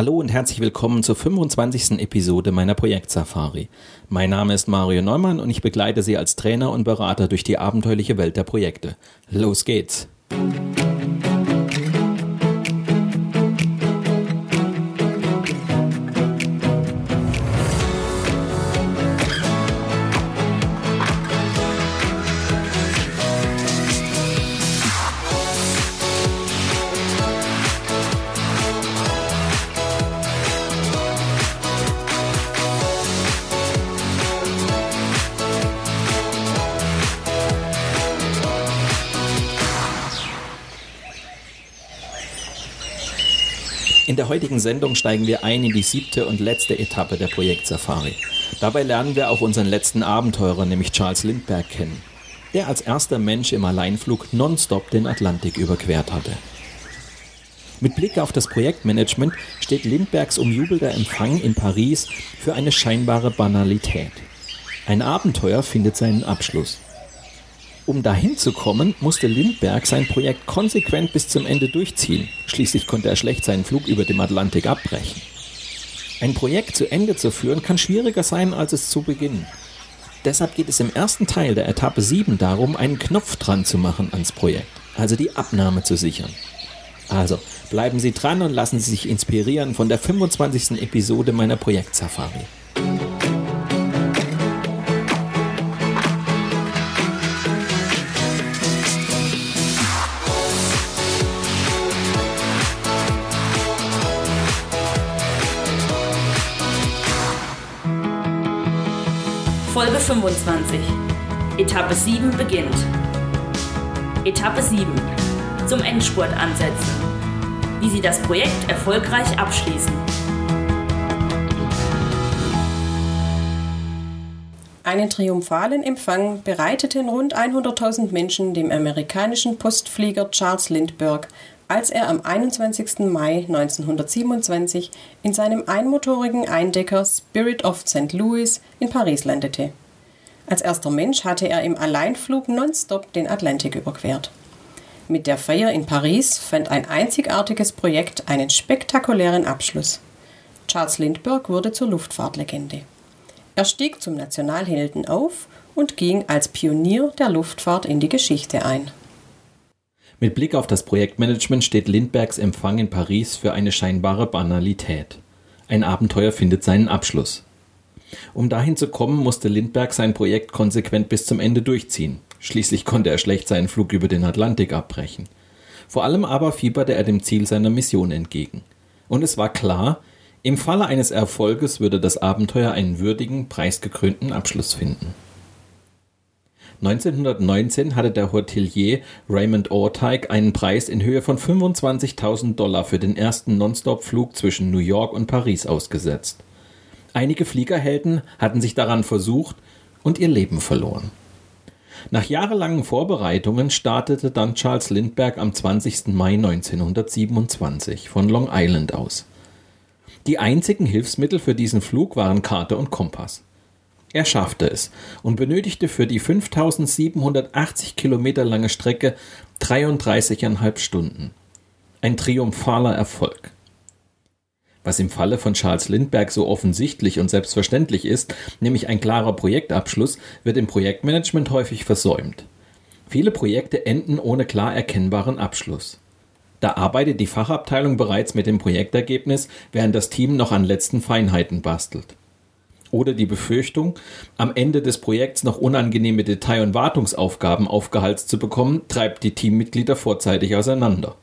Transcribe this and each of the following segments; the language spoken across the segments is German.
Hallo und herzlich willkommen zur 25. Episode meiner Projektsafari. Mein Name ist Mario Neumann und ich begleite Sie als Trainer und Berater durch die abenteuerliche Welt der Projekte. Los geht's! In der heutigen Sendung steigen wir ein in die siebte und letzte Etappe der Projektsafari. Dabei lernen wir auch unseren letzten Abenteurer, nämlich Charles Lindbergh, kennen, der als erster Mensch im Alleinflug nonstop den Atlantik überquert hatte. Mit Blick auf das Projektmanagement steht Lindberghs umjubelter Empfang in Paris für eine scheinbare Banalität. Ein Abenteuer findet seinen Abschluss. Um dahin zu kommen, musste Lindbergh sein Projekt konsequent bis zum Ende durchziehen. Schließlich konnte er schlecht seinen Flug über dem Atlantik abbrechen. Ein Projekt zu Ende zu führen kann schwieriger sein, als es zu beginnen. Deshalb geht es im ersten Teil der Etappe 7 darum, einen Knopf dran zu machen ans Projekt, also die Abnahme zu sichern. Also bleiben Sie dran und lassen Sie sich inspirieren von der 25. Episode meiner Projektsafari. Folge 25. Etappe 7 beginnt. Etappe 7. Zum Endspurt ansetzen. Wie Sie das Projekt erfolgreich abschließen. Einen triumphalen Empfang bereiteten rund 100.000 Menschen dem amerikanischen Postflieger Charles Lindbergh als er am 21. Mai 1927 in seinem einmotorigen Eindecker Spirit of St. Louis in Paris landete. Als erster Mensch hatte er im Alleinflug nonstop den Atlantik überquert. Mit der Feier in Paris fand ein einzigartiges Projekt einen spektakulären Abschluss. Charles Lindbergh wurde zur Luftfahrtlegende. Er stieg zum Nationalhelden auf und ging als Pionier der Luftfahrt in die Geschichte ein. Mit Blick auf das Projektmanagement steht Lindberghs Empfang in Paris für eine scheinbare Banalität. Ein Abenteuer findet seinen Abschluss. Um dahin zu kommen, musste Lindbergh sein Projekt konsequent bis zum Ende durchziehen. Schließlich konnte er schlecht seinen Flug über den Atlantik abbrechen. Vor allem aber fieberte er dem Ziel seiner Mission entgegen. Und es war klar, im Falle eines Erfolges würde das Abenteuer einen würdigen, preisgekrönten Abschluss finden. 1919 hatte der Hotelier Raymond Orteig einen Preis in Höhe von 25.000 Dollar für den ersten Nonstop-Flug zwischen New York und Paris ausgesetzt. Einige Fliegerhelden hatten sich daran versucht und ihr Leben verloren. Nach jahrelangen Vorbereitungen startete dann Charles Lindbergh am 20. Mai 1927 von Long Island aus. Die einzigen Hilfsmittel für diesen Flug waren Karte und Kompass. Er schaffte es und benötigte für die 5780 Kilometer lange Strecke 33,5 Stunden. Ein triumphaler Erfolg. Was im Falle von Charles Lindbergh so offensichtlich und selbstverständlich ist, nämlich ein klarer Projektabschluss, wird im Projektmanagement häufig versäumt. Viele Projekte enden ohne klar erkennbaren Abschluss. Da arbeitet die Fachabteilung bereits mit dem Projektergebnis, während das Team noch an letzten Feinheiten bastelt oder die Befürchtung, am Ende des Projekts noch unangenehme Detail- und Wartungsaufgaben aufgehalst zu bekommen, treibt die Teammitglieder vorzeitig auseinander.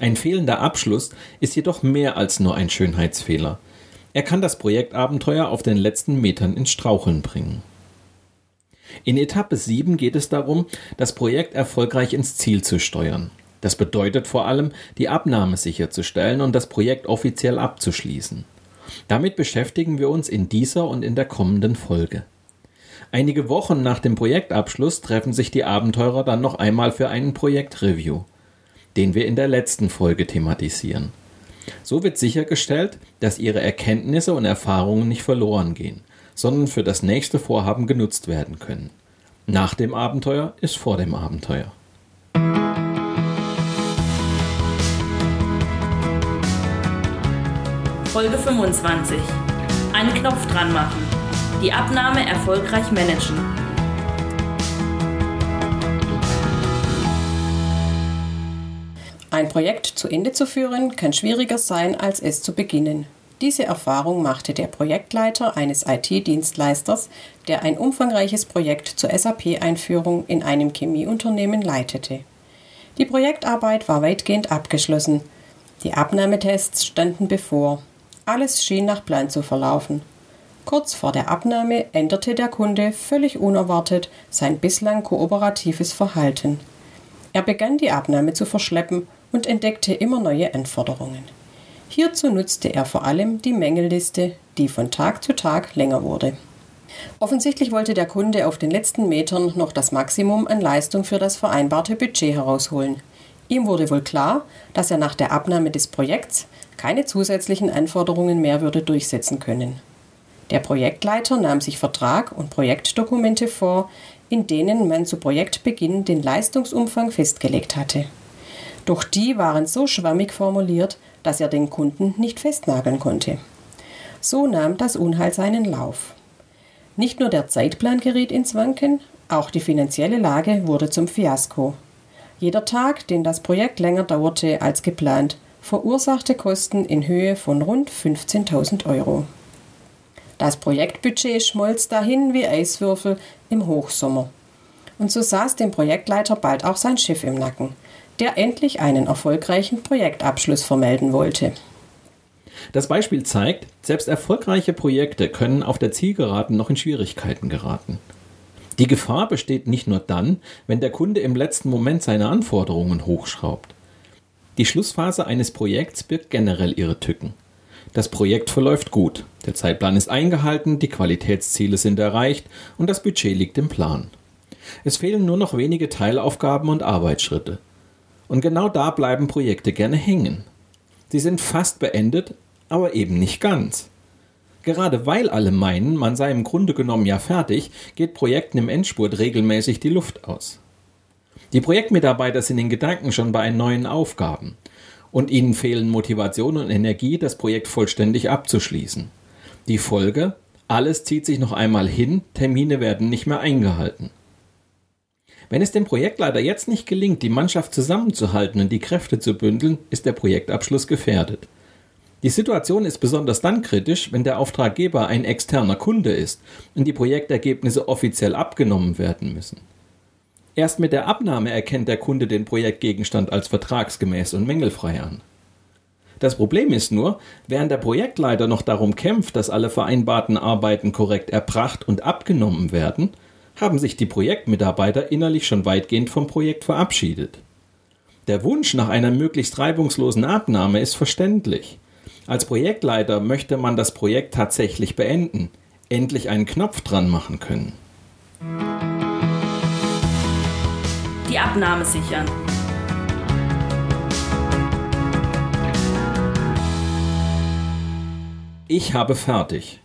Ein fehlender Abschluss ist jedoch mehr als nur ein Schönheitsfehler. Er kann das Projektabenteuer auf den letzten Metern ins Straucheln bringen. In Etappe 7 geht es darum, das Projekt erfolgreich ins Ziel zu steuern. Das bedeutet vor allem, die Abnahme sicherzustellen und das Projekt offiziell abzuschließen. Damit beschäftigen wir uns in dieser und in der kommenden Folge. Einige Wochen nach dem Projektabschluss treffen sich die Abenteurer dann noch einmal für einen Projektreview, den wir in der letzten Folge thematisieren. So wird sichergestellt, dass ihre Erkenntnisse und Erfahrungen nicht verloren gehen, sondern für das nächste Vorhaben genutzt werden können. Nach dem Abenteuer ist vor dem Abenteuer. Folge 25. Einen Knopf dran machen. Die Abnahme erfolgreich managen. Ein Projekt zu Ende zu führen kann schwieriger sein, als es zu beginnen. Diese Erfahrung machte der Projektleiter eines IT-Dienstleisters, der ein umfangreiches Projekt zur SAP-Einführung in einem Chemieunternehmen leitete. Die Projektarbeit war weitgehend abgeschlossen. Die Abnahmetests standen bevor. Alles schien nach Plan zu verlaufen. Kurz vor der Abnahme änderte der Kunde völlig unerwartet sein bislang kooperatives Verhalten. Er begann die Abnahme zu verschleppen und entdeckte immer neue Anforderungen. Hierzu nutzte er vor allem die Mängelliste, die von Tag zu Tag länger wurde. Offensichtlich wollte der Kunde auf den letzten Metern noch das Maximum an Leistung für das vereinbarte Budget herausholen. Ihm wurde wohl klar, dass er nach der Abnahme des Projekts keine zusätzlichen Anforderungen mehr würde durchsetzen können. Der Projektleiter nahm sich Vertrag und Projektdokumente vor, in denen man zu Projektbeginn den Leistungsumfang festgelegt hatte. Doch die waren so schwammig formuliert, dass er den Kunden nicht festnageln konnte. So nahm das Unheil seinen Lauf. Nicht nur der Zeitplan geriet ins Wanken, auch die finanzielle Lage wurde zum Fiasko. Jeder Tag, den das Projekt länger dauerte als geplant, verursachte Kosten in Höhe von rund 15.000 Euro. Das Projektbudget schmolz dahin wie Eiswürfel im Hochsommer. Und so saß dem Projektleiter bald auch sein Schiff im Nacken der endlich einen erfolgreichen Projektabschluss vermelden wollte. Das Beispiel zeigt, selbst erfolgreiche Projekte können auf der Zielgeraden noch in Schwierigkeiten geraten. Die Gefahr besteht nicht nur dann, wenn der Kunde im letzten Moment seine Anforderungen hochschraubt. Die Schlussphase eines Projekts birgt generell ihre Tücken. Das Projekt verläuft gut, der Zeitplan ist eingehalten, die Qualitätsziele sind erreicht und das Budget liegt im Plan. Es fehlen nur noch wenige Teilaufgaben und Arbeitsschritte. Und genau da bleiben Projekte gerne hängen. Sie sind fast beendet, aber eben nicht ganz. Gerade weil alle meinen, man sei im Grunde genommen ja fertig, geht Projekten im Endspurt regelmäßig die Luft aus. Die Projektmitarbeiter sind in Gedanken schon bei neuen Aufgaben und ihnen fehlen Motivation und Energie, das Projekt vollständig abzuschließen. Die Folge? Alles zieht sich noch einmal hin, Termine werden nicht mehr eingehalten. Wenn es dem Projektleiter jetzt nicht gelingt, die Mannschaft zusammenzuhalten und die Kräfte zu bündeln, ist der Projektabschluss gefährdet. Die Situation ist besonders dann kritisch, wenn der Auftraggeber ein externer Kunde ist und die Projektergebnisse offiziell abgenommen werden müssen. Erst mit der Abnahme erkennt der Kunde den Projektgegenstand als vertragsgemäß und mängelfrei an. Das Problem ist nur, während der Projektleiter noch darum kämpft, dass alle vereinbarten Arbeiten korrekt erbracht und abgenommen werden, haben sich die Projektmitarbeiter innerlich schon weitgehend vom Projekt verabschiedet. Der Wunsch nach einer möglichst reibungslosen Abnahme ist verständlich. Als Projektleiter möchte man das Projekt tatsächlich beenden, endlich einen Knopf dran machen können. Die Abnahme sichern. Ich habe fertig.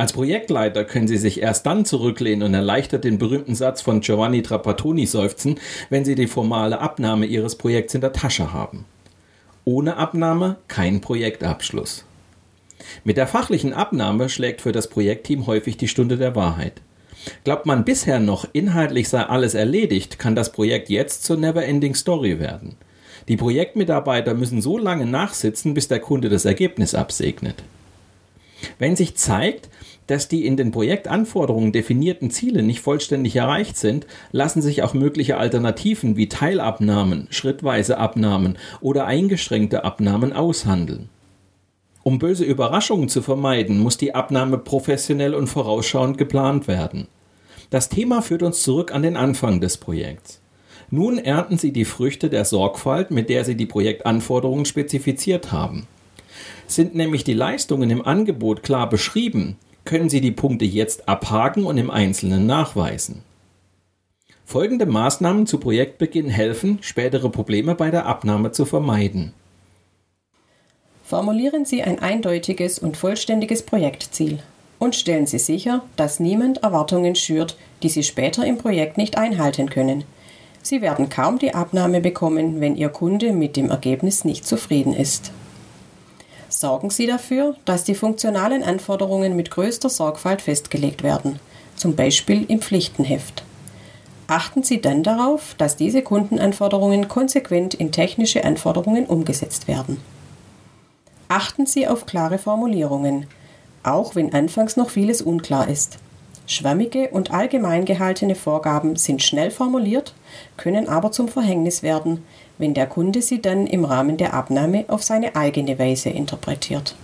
Als Projektleiter können Sie sich erst dann zurücklehnen und erleichtert den berühmten Satz von Giovanni Trapattoni seufzen, wenn Sie die formale Abnahme Ihres Projekts in der Tasche haben. Ohne Abnahme kein Projektabschluss. Mit der fachlichen Abnahme schlägt für das Projektteam häufig die Stunde der Wahrheit. Glaubt man bisher noch, inhaltlich sei alles erledigt, kann das Projekt jetzt zur Neverending Story werden. Die Projektmitarbeiter müssen so lange nachsitzen, bis der Kunde das Ergebnis absegnet. Wenn sich zeigt, dass die in den Projektanforderungen definierten Ziele nicht vollständig erreicht sind, lassen sich auch mögliche Alternativen wie Teilabnahmen, schrittweise Abnahmen oder eingeschränkte Abnahmen aushandeln. Um böse Überraschungen zu vermeiden, muss die Abnahme professionell und vorausschauend geplant werden. Das Thema führt uns zurück an den Anfang des Projekts. Nun ernten Sie die Früchte der Sorgfalt, mit der Sie die Projektanforderungen spezifiziert haben. Sind nämlich die Leistungen im Angebot klar beschrieben, können Sie die Punkte jetzt abhaken und im Einzelnen nachweisen. Folgende Maßnahmen zu Projektbeginn helfen, spätere Probleme bei der Abnahme zu vermeiden. Formulieren Sie ein eindeutiges und vollständiges Projektziel und stellen Sie sicher, dass niemand Erwartungen schürt, die Sie später im Projekt nicht einhalten können. Sie werden kaum die Abnahme bekommen, wenn Ihr Kunde mit dem Ergebnis nicht zufrieden ist. Sorgen Sie dafür, dass die funktionalen Anforderungen mit größter Sorgfalt festgelegt werden, zum Beispiel im Pflichtenheft. Achten Sie dann darauf, dass diese Kundenanforderungen konsequent in technische Anforderungen umgesetzt werden. Achten Sie auf klare Formulierungen, auch wenn anfangs noch vieles unklar ist. Schwammige und allgemein gehaltene Vorgaben sind schnell formuliert, können aber zum Verhängnis werden, wenn der Kunde sie dann im Rahmen der Abnahme auf seine eigene Weise interpretiert.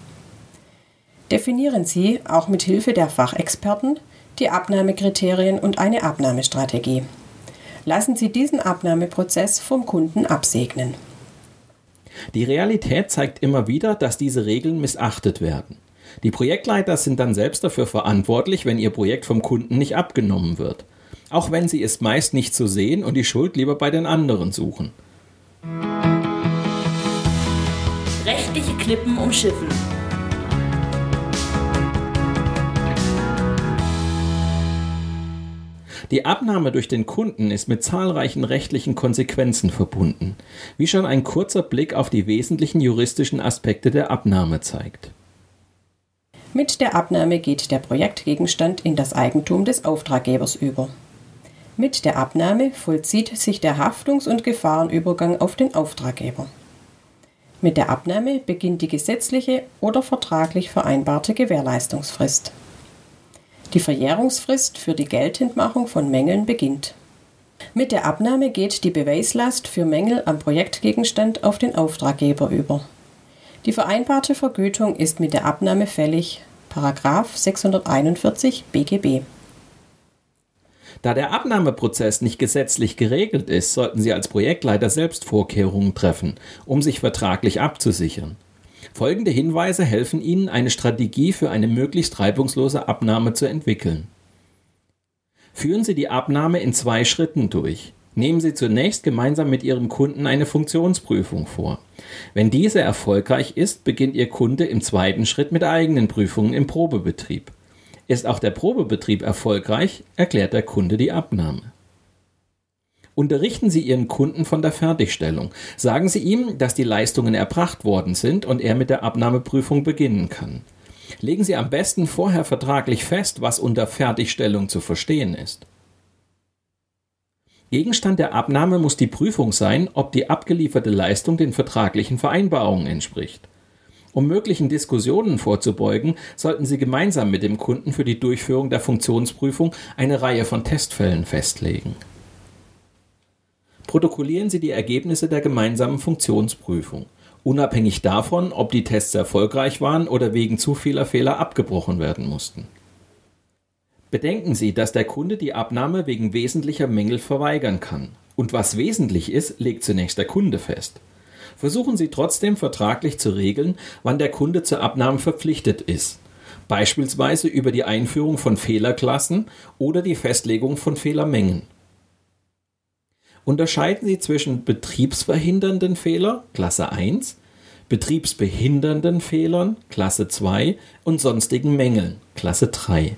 Definieren Sie, auch mit Hilfe der Fachexperten, die Abnahmekriterien und eine Abnahmestrategie. Lassen Sie diesen Abnahmeprozess vom Kunden absegnen. Die Realität zeigt immer wieder, dass diese Regeln missachtet werden. Die Projektleiter sind dann selbst dafür verantwortlich, wenn ihr Projekt vom Kunden nicht abgenommen wird. Auch wenn sie es meist nicht so sehen und die Schuld lieber bei den anderen suchen. Rechtliche Klippen umschiffen. Die Abnahme durch den Kunden ist mit zahlreichen rechtlichen Konsequenzen verbunden, wie schon ein kurzer Blick auf die wesentlichen juristischen Aspekte der Abnahme zeigt. Mit der Abnahme geht der Projektgegenstand in das Eigentum des Auftraggebers über. Mit der Abnahme vollzieht sich der Haftungs- und Gefahrenübergang auf den Auftraggeber. Mit der Abnahme beginnt die gesetzliche oder vertraglich vereinbarte Gewährleistungsfrist. Die Verjährungsfrist für die Geltendmachung von Mängeln beginnt. Mit der Abnahme geht die Beweislast für Mängel am Projektgegenstand auf den Auftraggeber über. Die vereinbarte Vergütung ist mit der Abnahme fällig. Paragraf 641 BGB. Da der Abnahmeprozess nicht gesetzlich geregelt ist, sollten Sie als Projektleiter selbst Vorkehrungen treffen, um sich vertraglich abzusichern. Folgende Hinweise helfen Ihnen, eine Strategie für eine möglichst reibungslose Abnahme zu entwickeln. Führen Sie die Abnahme in zwei Schritten durch. Nehmen Sie zunächst gemeinsam mit Ihrem Kunden eine Funktionsprüfung vor. Wenn diese erfolgreich ist, beginnt Ihr Kunde im zweiten Schritt mit eigenen Prüfungen im Probebetrieb. Ist auch der Probebetrieb erfolgreich, erklärt der Kunde die Abnahme. Unterrichten Sie Ihren Kunden von der Fertigstellung. Sagen Sie ihm, dass die Leistungen erbracht worden sind und er mit der Abnahmeprüfung beginnen kann. Legen Sie am besten vorher vertraglich fest, was unter Fertigstellung zu verstehen ist. Gegenstand der Abnahme muss die Prüfung sein, ob die abgelieferte Leistung den vertraglichen Vereinbarungen entspricht. Um möglichen Diskussionen vorzubeugen, sollten Sie gemeinsam mit dem Kunden für die Durchführung der Funktionsprüfung eine Reihe von Testfällen festlegen protokollieren Sie die Ergebnisse der gemeinsamen Funktionsprüfung, unabhängig davon, ob die Tests erfolgreich waren oder wegen zu vieler Fehler abgebrochen werden mussten. Bedenken Sie, dass der Kunde die Abnahme wegen wesentlicher Mängel verweigern kann. Und was wesentlich ist, legt zunächst der Kunde fest. Versuchen Sie trotzdem vertraglich zu regeln, wann der Kunde zur Abnahme verpflichtet ist. Beispielsweise über die Einführung von Fehlerklassen oder die Festlegung von Fehlermengen unterscheiden Sie zwischen betriebsverhindernden Fehler, Klasse 1, betriebsbehindernden Fehlern, Klasse 2 und sonstigen Mängeln, Klasse 3.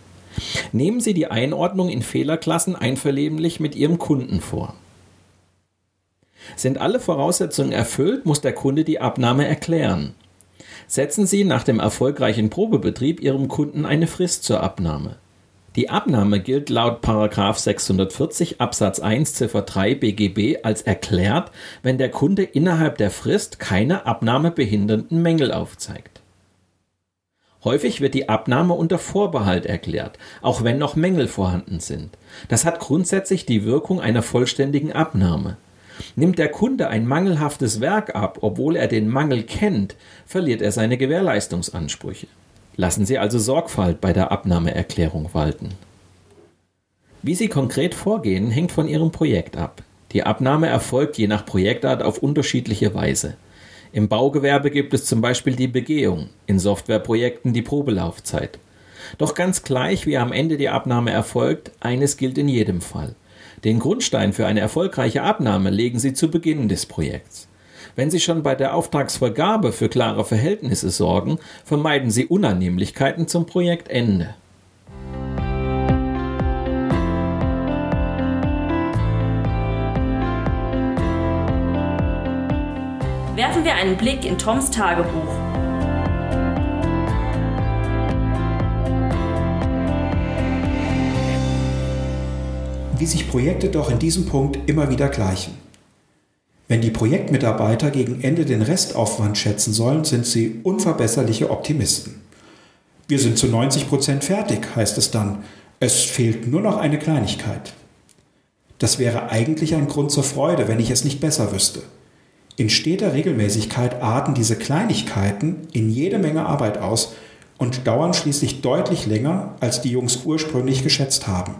Nehmen Sie die Einordnung in Fehlerklassen einvernehmlich mit Ihrem Kunden vor. Sind alle Voraussetzungen erfüllt, muss der Kunde die Abnahme erklären. Setzen Sie nach dem erfolgreichen Probebetrieb Ihrem Kunden eine Frist zur Abnahme. Die Abnahme gilt laut 640 Absatz 1 Ziffer 3 BGB als erklärt, wenn der Kunde innerhalb der Frist keine abnahmebehindernden Mängel aufzeigt. Häufig wird die Abnahme unter Vorbehalt erklärt, auch wenn noch Mängel vorhanden sind. Das hat grundsätzlich die Wirkung einer vollständigen Abnahme. Nimmt der Kunde ein mangelhaftes Werk ab, obwohl er den Mangel kennt, verliert er seine Gewährleistungsansprüche. Lassen Sie also Sorgfalt bei der Abnahmeerklärung walten. Wie Sie konkret vorgehen, hängt von Ihrem Projekt ab. Die Abnahme erfolgt je nach Projektart auf unterschiedliche Weise. Im Baugewerbe gibt es zum Beispiel die Begehung, in Softwareprojekten die Probelaufzeit. Doch ganz gleich, wie am Ende die Abnahme erfolgt, eines gilt in jedem Fall. Den Grundstein für eine erfolgreiche Abnahme legen Sie zu Beginn des Projekts. Wenn Sie schon bei der Auftragsvergabe für klare Verhältnisse sorgen, vermeiden Sie Unannehmlichkeiten zum Projektende. Werfen wir einen Blick in Toms Tagebuch. Sich Projekte doch in diesem Punkt immer wieder gleichen. Wenn die Projektmitarbeiter gegen Ende den Restaufwand schätzen sollen, sind sie unverbesserliche Optimisten. Wir sind zu 90 Prozent fertig, heißt es dann. Es fehlt nur noch eine Kleinigkeit. Das wäre eigentlich ein Grund zur Freude, wenn ich es nicht besser wüsste. In steter Regelmäßigkeit arten diese Kleinigkeiten in jede Menge Arbeit aus und dauern schließlich deutlich länger, als die Jungs ursprünglich geschätzt haben.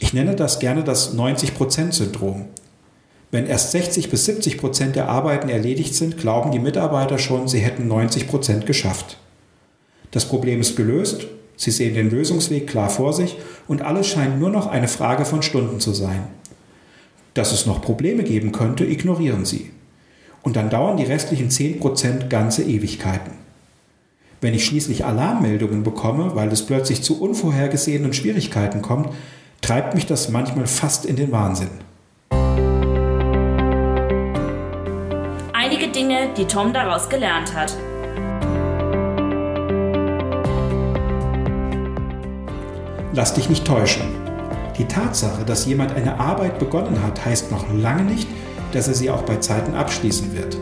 Ich nenne das gerne das 90%-Syndrom. Wenn erst 60 bis 70 Prozent der Arbeiten erledigt sind, glauben die Mitarbeiter schon, sie hätten 90 Prozent geschafft. Das Problem ist gelöst, sie sehen den Lösungsweg klar vor sich und alles scheint nur noch eine Frage von Stunden zu sein. Dass es noch Probleme geben könnte, ignorieren sie. Und dann dauern die restlichen 10 Prozent ganze Ewigkeiten. Wenn ich schließlich Alarmmeldungen bekomme, weil es plötzlich zu unvorhergesehenen Schwierigkeiten kommt, treibt mich das manchmal fast in den Wahnsinn. Einige Dinge, die Tom daraus gelernt hat. Lass dich nicht täuschen. Die Tatsache, dass jemand eine Arbeit begonnen hat, heißt noch lange nicht, dass er sie auch bei Zeiten abschließen wird.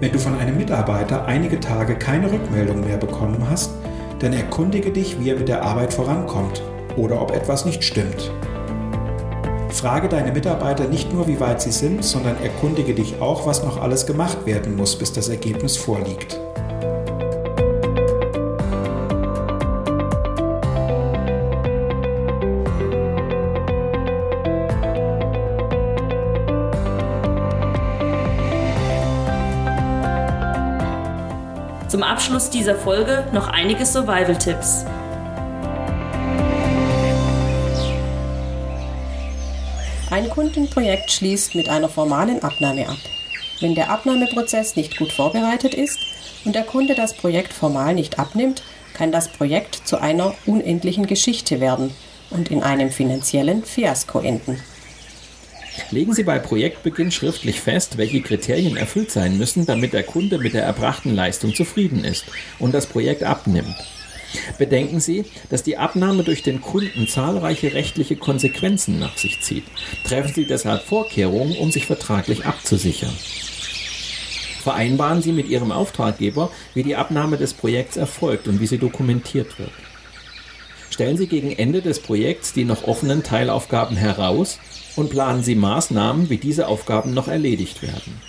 Wenn du von einem Mitarbeiter einige Tage keine Rückmeldung mehr bekommen hast, dann erkundige dich, wie er mit der Arbeit vorankommt oder ob etwas nicht stimmt. Frage deine Mitarbeiter nicht nur, wie weit sie sind, sondern erkundige dich auch, was noch alles gemacht werden muss, bis das Ergebnis vorliegt. Zum Abschluss dieser Folge noch einige Survival-Tipps. Kundenprojekt schließt mit einer formalen Abnahme ab. Wenn der Abnahmeprozess nicht gut vorbereitet ist und der Kunde das Projekt formal nicht abnimmt, kann das Projekt zu einer unendlichen Geschichte werden und in einem finanziellen Fiasko enden. Legen Sie bei Projektbeginn schriftlich fest, welche Kriterien erfüllt sein müssen, damit der Kunde mit der erbrachten Leistung zufrieden ist und das Projekt abnimmt. Bedenken Sie, dass die Abnahme durch den Kunden zahlreiche rechtliche Konsequenzen nach sich zieht. Treffen Sie deshalb Vorkehrungen, um sich vertraglich abzusichern. Vereinbaren Sie mit Ihrem Auftraggeber, wie die Abnahme des Projekts erfolgt und wie sie dokumentiert wird. Stellen Sie gegen Ende des Projekts die noch offenen Teilaufgaben heraus und planen Sie Maßnahmen, wie diese Aufgaben noch erledigt werden.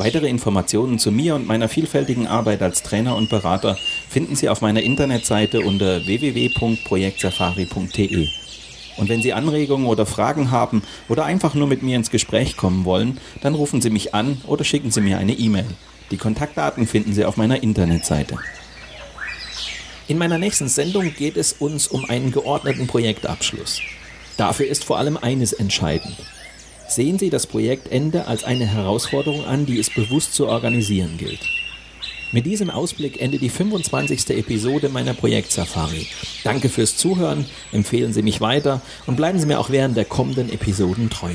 Weitere Informationen zu mir und meiner vielfältigen Arbeit als Trainer und Berater finden Sie auf meiner Internetseite unter www.projektsafari.de. Und wenn Sie Anregungen oder Fragen haben oder einfach nur mit mir ins Gespräch kommen wollen, dann rufen Sie mich an oder schicken Sie mir eine E-Mail. Die Kontaktdaten finden Sie auf meiner Internetseite. In meiner nächsten Sendung geht es uns um einen geordneten Projektabschluss. Dafür ist vor allem eines entscheidend. Sehen Sie das Projektende als eine Herausforderung an, die es bewusst zu organisieren gilt. Mit diesem Ausblick endet die 25. Episode meiner Projektsafari. Danke fürs Zuhören, empfehlen Sie mich weiter und bleiben Sie mir auch während der kommenden Episoden treu.